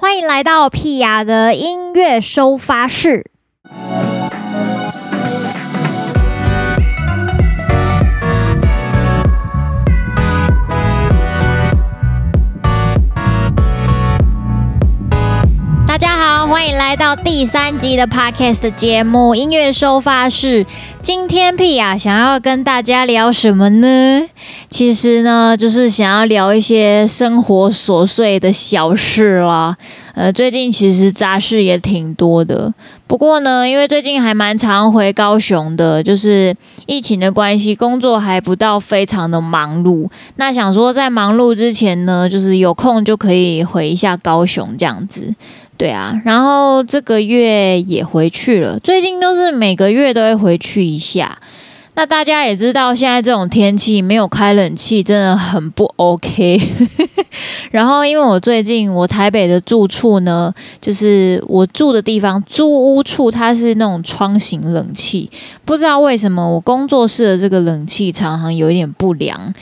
欢迎来到屁雅的音乐收发室。迎来到第三集的 Podcast 节目《音乐收发室》。今天屁雅想要跟大家聊什么呢？其实呢，就是想要聊一些生活琐碎的小事啦。呃，最近其实杂事也挺多的。不过呢，因为最近还蛮常回高雄的，就是疫情的关系，工作还不到非常的忙碌。那想说在忙碌之前呢，就是有空就可以回一下高雄这样子。对啊，然后这个月也回去了。最近都是每个月都会回去一下。那大家也知道，现在这种天气没有开冷气真的很不 OK。然后因为我最近我台北的住处呢，就是我住的地方租屋处，它是那种窗型冷气，不知道为什么我工作室的这个冷气常常有一点不良。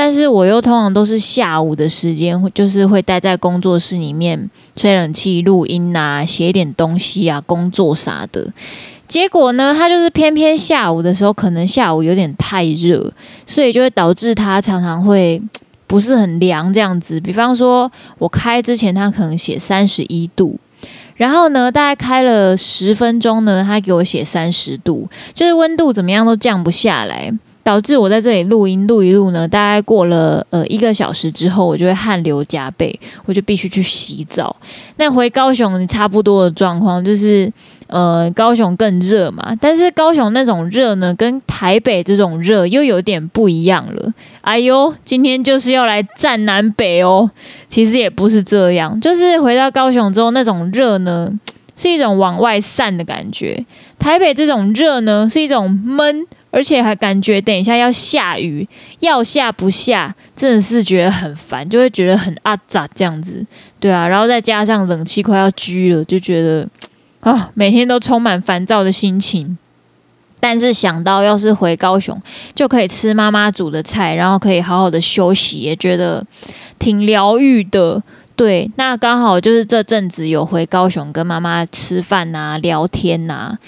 但是我又通常都是下午的时间，就是会待在工作室里面吹冷气、录音啊，写一点东西啊，工作啥的。结果呢，它就是偏偏下午的时候，可能下午有点太热，所以就会导致它常常会不是很凉这样子。比方说，我开之前它可能写三十一度，然后呢，大概开了十分钟呢，它给我写三十度，就是温度怎么样都降不下来。导致我在这里录音录一录呢，大概过了呃一个小时之后，我就会汗流浃背，我就必须去洗澡。那回高雄差不多的状况就是，呃，高雄更热嘛，但是高雄那种热呢，跟台北这种热又有点不一样了。哎呦，今天就是要来战南北哦。其实也不是这样，就是回到高雄之后，那种热呢是一种往外散的感觉，台北这种热呢是一种闷。而且还感觉等一下要下雨，要下不下，真的是觉得很烦，就会觉得很阿杂这样子，对啊，然后再加上冷气快要居了，就觉得啊，每天都充满烦躁的心情。但是想到要是回高雄，就可以吃妈妈煮的菜，然后可以好好的休息，也觉得挺疗愈的。对，那刚好就是这阵子有回高雄跟妈妈吃饭啊、聊天啊。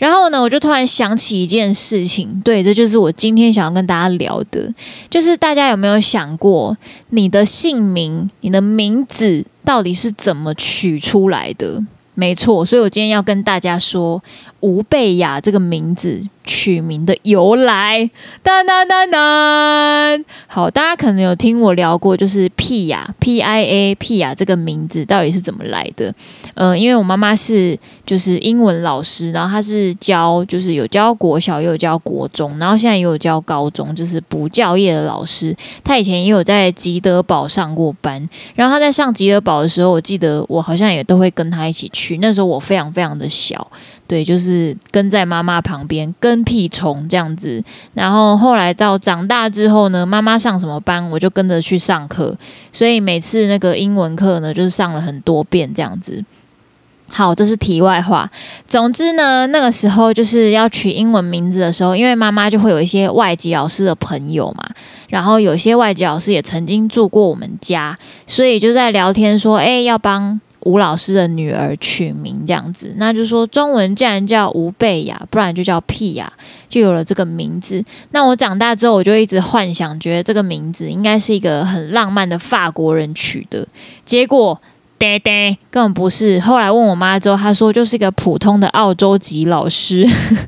然后呢，我就突然想起一件事情，对，这就是我今天想要跟大家聊的，就是大家有没有想过，你的姓名、你的名字到底是怎么取出来的？没错，所以我今天要跟大家说吴贝雅这个名字取名的由来。哒哒哒哒。好，大家可能有听我聊过，就是屁雅 P I A 屁雅这个名字到底是怎么来的？嗯、因为我妈妈是就是英文老师，然后她是教就是有教国小，也有教国中，然后现在也有教高中，就是补教业的老师。她以前也有在吉德堡上过班，然后她在上吉德堡的时候，我记得我好像也都会跟她一起去。那时候我非常非常的小，对，就是跟在妈妈旁边跟屁虫这样子。然后后来到长大之后呢，妈妈上什么班，我就跟着去上课。所以每次那个英文课呢，就是上了很多遍这样子。好，这是题外话。总之呢，那个时候就是要取英文名字的时候，因为妈妈就会有一些外籍老师的朋友嘛，然后有些外籍老师也曾经住过我们家，所以就在聊天说，哎，要帮。吴老师的女儿取名这样子，那就说中文既然叫吴贝雅，不然就叫屁雅，就有了这个名字。那我长大之后，我就一直幻想，觉得这个名字应该是一个很浪漫的法国人取的，结果。爹爹根本不是。后来问我妈之后，她说就是一个普通的澳洲籍老师，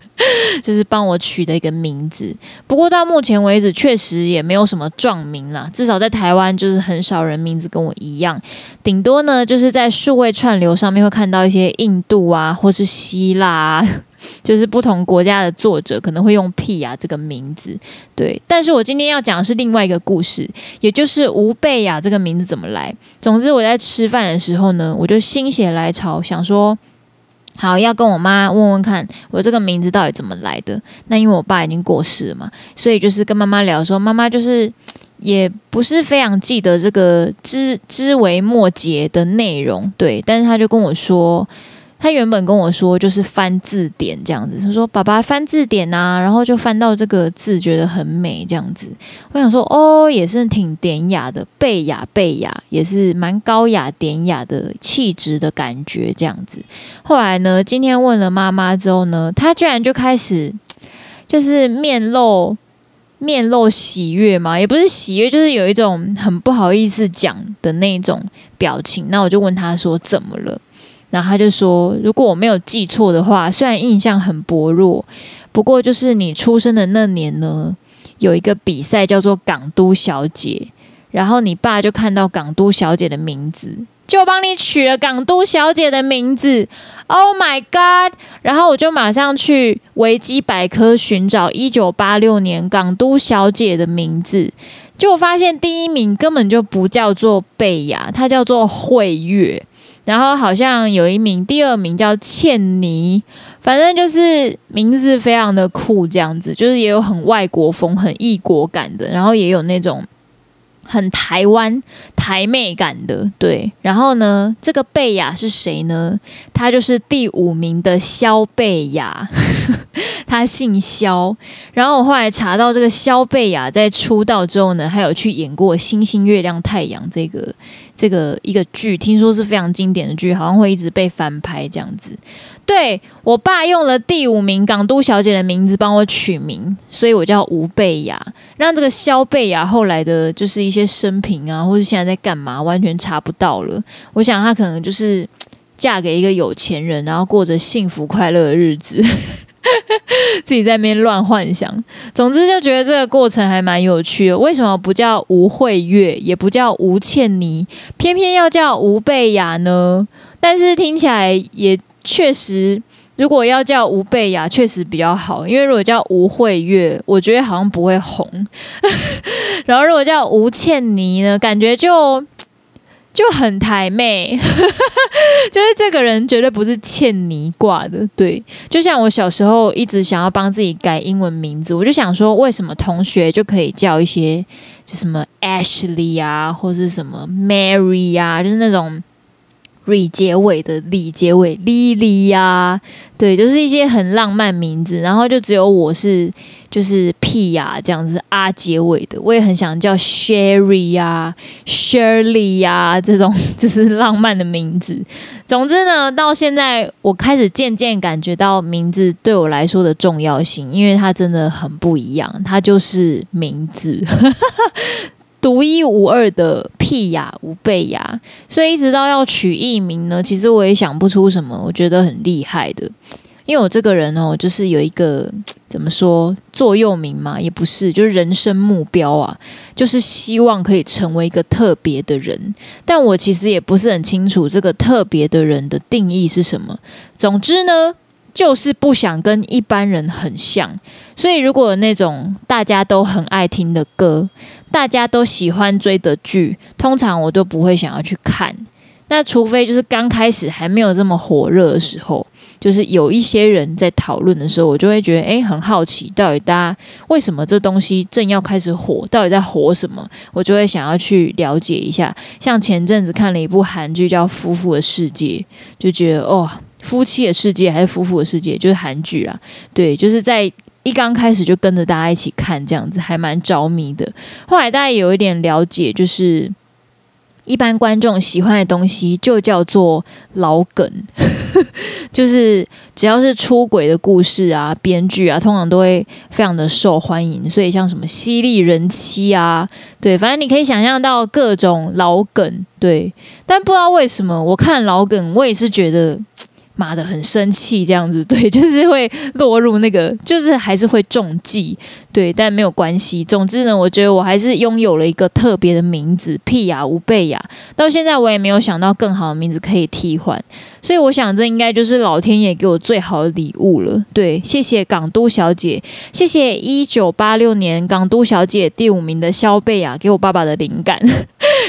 就是帮我取的一个名字。不过到目前为止，确实也没有什么壮名啦。至少在台湾，就是很少人名字跟我一样。顶多呢，就是在数位串流上面会看到一些印度啊，或是希腊啊。就是不同国家的作者可能会用屁呀这个名字，对。但是我今天要讲的是另外一个故事，也就是吴贝雅这个名字怎么来。总之我在吃饭的时候呢，我就心血来潮想说，好要跟我妈问问看，我这个名字到底怎么来的。那因为我爸已经过世了嘛，所以就是跟妈妈聊说，妈妈就是也不是非常记得这个枝枝微末节的内容，对。但是他就跟我说。他原本跟我说就是翻字典这样子，他说爸爸翻字典啊，然后就翻到这个字觉得很美这样子。我想说哦，也是挺典雅的，贝雅贝雅也是蛮高雅典雅的气质的感觉这样子。后来呢，今天问了妈妈之后呢，他居然就开始就是面露面露喜悦嘛，也不是喜悦，就是有一种很不好意思讲的那种表情。那我就问他说怎么了？然后他就说：“如果我没有记错的话，虽然印象很薄弱，不过就是你出生的那年呢，有一个比赛叫做港都小姐，然后你爸就看到港都小姐的名字，就帮你取了港都小姐的名字。Oh my god！然后我就马上去维基百科寻找一九八六年港都小姐的名字，就发现第一名根本就不叫做贝雅，它叫做惠月。”然后好像有一名，第二名叫倩妮，反正就是名字非常的酷，这样子，就是也有很外国风、很异国感的，然后也有那种很台湾台妹感的，对。然后呢，这个贝雅是谁呢？她就是第五名的肖贝雅。他姓肖，然后我后来查到这个肖贝雅在出道之后呢，还有去演过《星星、月亮、太阳》这个这个一个剧，听说是非常经典的剧，好像会一直被翻拍这样子。对，我爸用了第五名港都小姐的名字帮我取名，所以我叫吴贝雅。让这个肖贝雅后来的就是一些生平啊，或是现在在干嘛，完全查不到了。我想她可能就是嫁给一个有钱人，然后过着幸福快乐的日子。自己在那边乱幻想，总之就觉得这个过程还蛮有趣的。为什么不叫吴惠月，也不叫吴倩妮，偏偏要叫吴贝雅呢？但是听起来也确实，如果要叫吴贝雅，确实比较好。因为如果叫吴惠月，我觉得好像不会红。然后如果叫吴倩妮呢，感觉就。就很台妹，就是这个人绝对不是欠你挂的，对。就像我小时候一直想要帮自己改英文名字，我就想说，为什么同学就可以叫一些，就什么 Ashley 啊，或是什么 Mary 啊，就是那种。李结尾的李结尾，Lily 呀，对，就是一些很浪漫名字，然后就只有我是就是 p 呀这样子啊结尾的，我也很想叫 Sherry 呀，Shirley 呀这种 就是浪漫的名字。总之呢，到现在我开始渐渐感觉到名字对我来说的重要性，因为它真的很不一样，它就是名字。独一无二的屁雅无贝雅，所以一直到要取艺名呢，其实我也想不出什么我觉得很厉害的。因为我这个人哦，就是有一个怎么说座右铭嘛，也不是，就是人生目标啊，就是希望可以成为一个特别的人。但我其实也不是很清楚这个特别的人的定义是什么。总之呢，就是不想跟一般人很像。所以如果那种大家都很爱听的歌，大家都喜欢追的剧，通常我都不会想要去看。那除非就是刚开始还没有这么火热的时候，就是有一些人在讨论的时候，我就会觉得诶，很好奇，到底大家为什么这东西正要开始火，到底在火什么？我就会想要去了解一下。像前阵子看了一部韩剧叫《夫妇的世界》，就觉得哦，夫妻的世界还是夫妇的世界，就是韩剧啦。对，就是在。一刚开始就跟着大家一起看，这样子还蛮着迷的。后来大家有一点了解，就是一般观众喜欢的东西就叫做老梗，就是只要是出轨的故事啊、编剧啊，通常都会非常的受欢迎。所以像什么犀利人妻啊，对，反正你可以想象到各种老梗，对。但不知道为什么，我看老梗，我也是觉得。妈的，很生气这样子，对，就是会落入那个，就是还是会中计，对，但没有关系。总之呢，我觉得我还是拥有了一个特别的名字，屁雅吴贝雅。到现在我也没有想到更好的名字可以替换，所以我想这应该就是老天爷给我最好的礼物了。对，谢谢港都小姐，谢谢一九八六年港都小姐第五名的肖贝雅给我爸爸的灵感。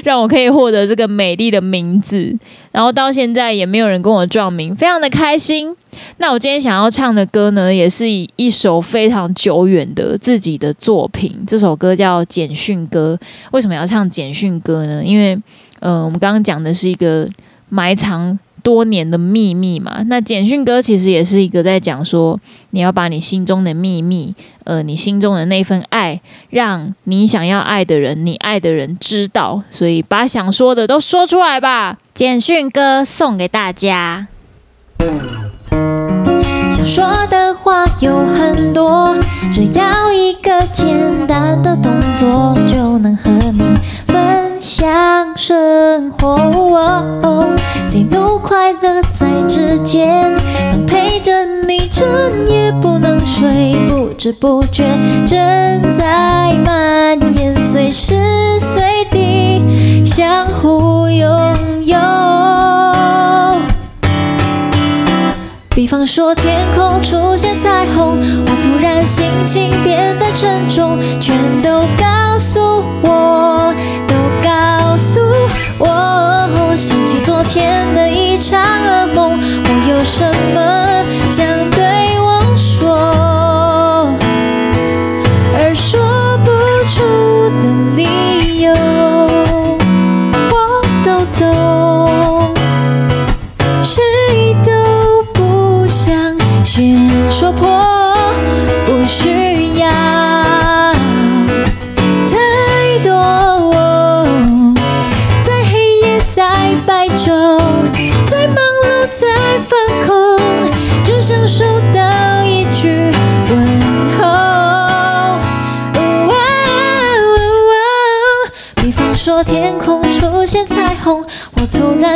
让我可以获得这个美丽的名字，然后到现在也没有人跟我撞名，非常的开心。那我今天想要唱的歌呢，也是一首非常久远的自己的作品，这首歌叫《简讯歌》。为什么要唱简讯歌呢？因为，呃，我们刚刚讲的是一个埋藏多年的秘密嘛。那简讯歌其实也是一个在讲说，你要把你心中的秘密，呃，你心中的那份爱，让你想要爱的人，你爱的人知道。所以把想说的都说出来吧。简讯歌送给大家。想说的话有很多，只要一个简单的动作，就能和你分享生活。记录快乐在指尖，能陪着你整夜不能睡，不知不觉正在蔓延，随时随地相互拥有。比方说天空出现彩虹，我突然心情变得沉重，全都告诉天的一场。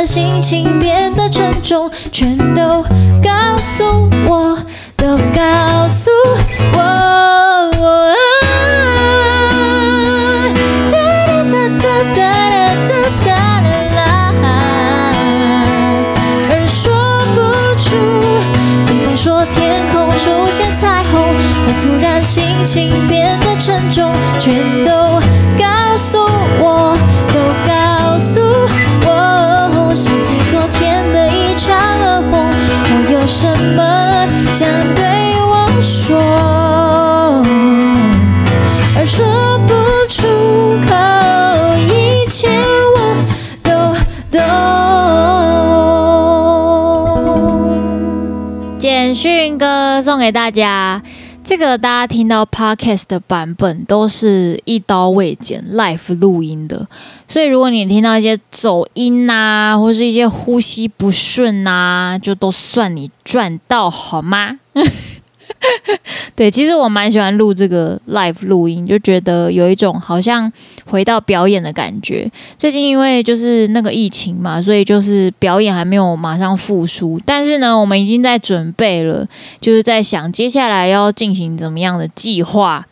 心情变得沉重，全都告诉我，都告送给大家。这个大家听到 podcast 的版本都是一刀未剪 l i f e 录音的，所以如果你听到一些走音呐、或是一些呼吸不顺呐、就都算你赚到好吗？对，其实我蛮喜欢录这个 live 录音，就觉得有一种好像回到表演的感觉。最近因为就是那个疫情嘛，所以就是表演还没有马上复苏，但是呢，我们已经在准备了，就是在想接下来要进行怎么样的计划。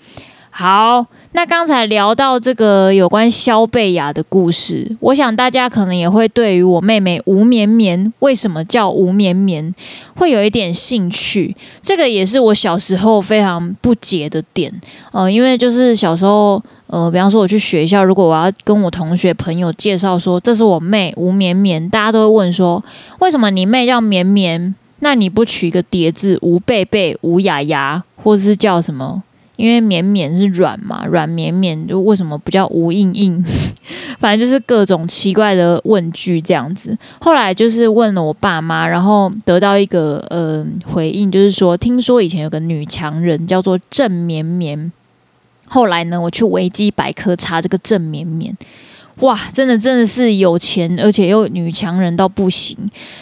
好。那刚才聊到这个有关肖贝雅的故事，我想大家可能也会对于我妹妹吴绵绵为什么叫吴绵绵会有一点兴趣。这个也是我小时候非常不解的点，呃，因为就是小时候，呃，比方说我去学校，如果我要跟我同学朋友介绍说这是我妹吴绵绵，大家都会问说为什么你妹叫绵绵？那你不取一个叠字吴贝贝、吴雅雅，或者是叫什么？因为绵绵是软嘛，软绵绵就为什么不叫无硬硬？反正就是各种奇怪的问句这样子。后来就是问了我爸妈，然后得到一个呃回应，就是说听说以前有个女强人叫做郑绵绵。后来呢，我去维基百科查这个郑绵绵。哇，真的真的是有钱，而且又女强人到不行。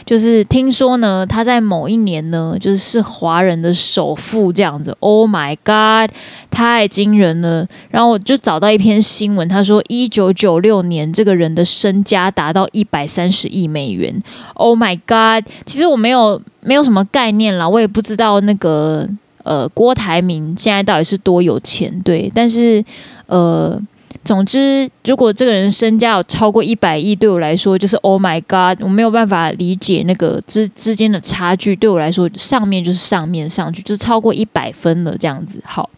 就是听说呢，她在某一年呢，就是是华人的首富这样子。Oh my god，太惊人了！然后我就找到一篇新闻，他说一九九六年这个人的身家达到一百三十亿美元。Oh my god，其实我没有没有什么概念啦，我也不知道那个呃郭台铭现在到底是多有钱，对，但是呃。总之，如果这个人身家有超过一百亿，对我来说就是 Oh my God，我没有办法理解那个之之间的差距。对我来说，上面就是上面上去，就是超过一百分了这样子。好，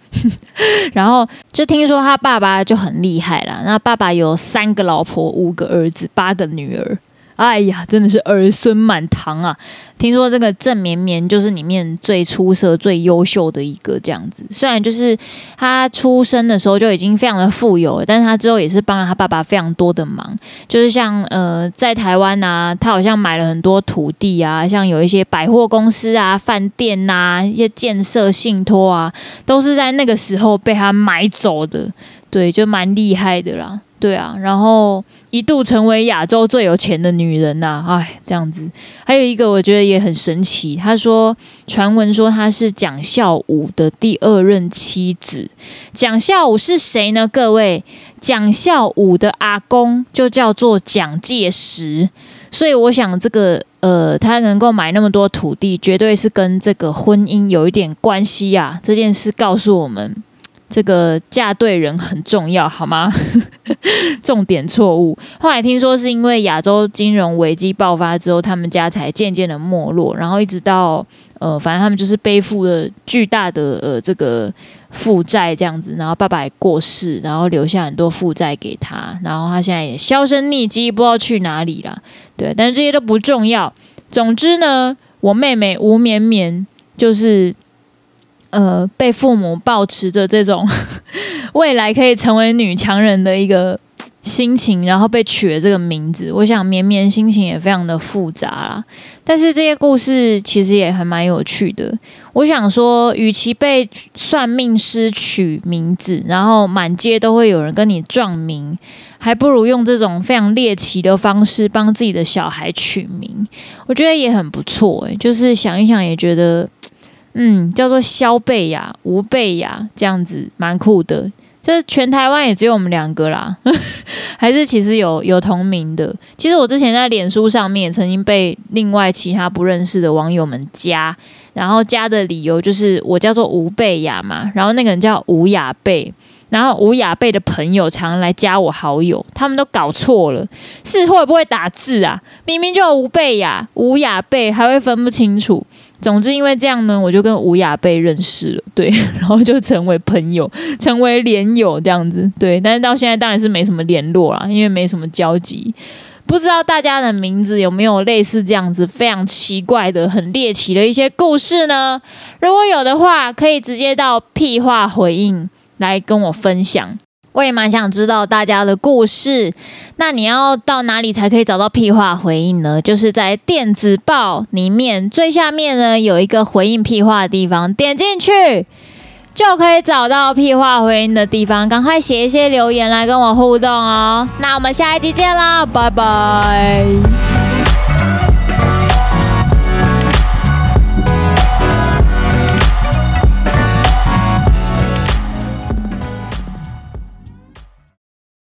然后就听说他爸爸就很厉害了。那爸爸有三个老婆，五个儿子，八个女儿。哎呀，真的是儿孙满堂啊！听说这个郑绵绵就是里面最出色、最优秀的一个这样子。虽然就是他出生的时候就已经非常的富有了，但是他之后也是帮了他爸爸非常多的忙。就是像呃，在台湾啊，他好像买了很多土地啊，像有一些百货公司啊、饭店呐、啊、一些建设信托啊，都是在那个时候被他买走的。对，就蛮厉害的啦。对啊，然后一度成为亚洲最有钱的女人呐、啊，哎，这样子。还有一个我觉得也很神奇，他说传闻说他是蒋孝武的第二任妻子。蒋孝武是谁呢？各位，蒋孝武的阿公就叫做蒋介石，所以我想这个呃，他能够买那么多土地，绝对是跟这个婚姻有一点关系啊。这件事告诉我们。这个嫁对人很重要，好吗？重点错误。后来听说是因为亚洲金融危机爆发之后，他们家才渐渐的没落，然后一直到呃，反正他们就是背负了巨大的呃这个负债这样子，然后爸爸也过世，然后留下很多负债给他，然后他现在也销声匿迹，不知道去哪里了。对，但是这些都不重要。总之呢，我妹妹吴绵绵就是。呃，被父母抱持着这种 未来可以成为女强人的一个心情，然后被取了这个名字。我想绵绵心情也非常的复杂啦。但是这些故事其实也还蛮有趣的。我想说，与其被算命师取名字，然后满街都会有人跟你撞名，还不如用这种非常猎奇的方式帮自己的小孩取名。我觉得也很不错诶，就是想一想也觉得。嗯，叫做萧贝雅、吴贝雅这样子，蛮酷的。这全台湾也只有我们两个啦，还是其实有有同名的。其实我之前在脸书上面曾经被另外其他不认识的网友们加，然后加的理由就是我叫做吴贝雅嘛，然后那个人叫吴雅贝。然后吴雅贝的朋友常来加我好友，他们都搞错了，是会不会打字啊？明明就吴贝雅、吴雅贝，还会分不清楚。总之因为这样呢，我就跟吴雅贝认识了，对，然后就成为朋友，成为连友这样子，对。但是到现在当然是没什么联络啦，因为没什么交集。不知道大家的名字有没有类似这样子非常奇怪的、很猎奇的一些故事呢？如果有的话，可以直接到屁话回应。来跟我分享，我也蛮想知道大家的故事。那你要到哪里才可以找到屁话回应呢？就是在电子报里面最下面呢，有一个回应屁话的地方，点进去就可以找到屁话回应的地方。赶快写一些留言来跟我互动哦。那我们下一集见啦，拜拜。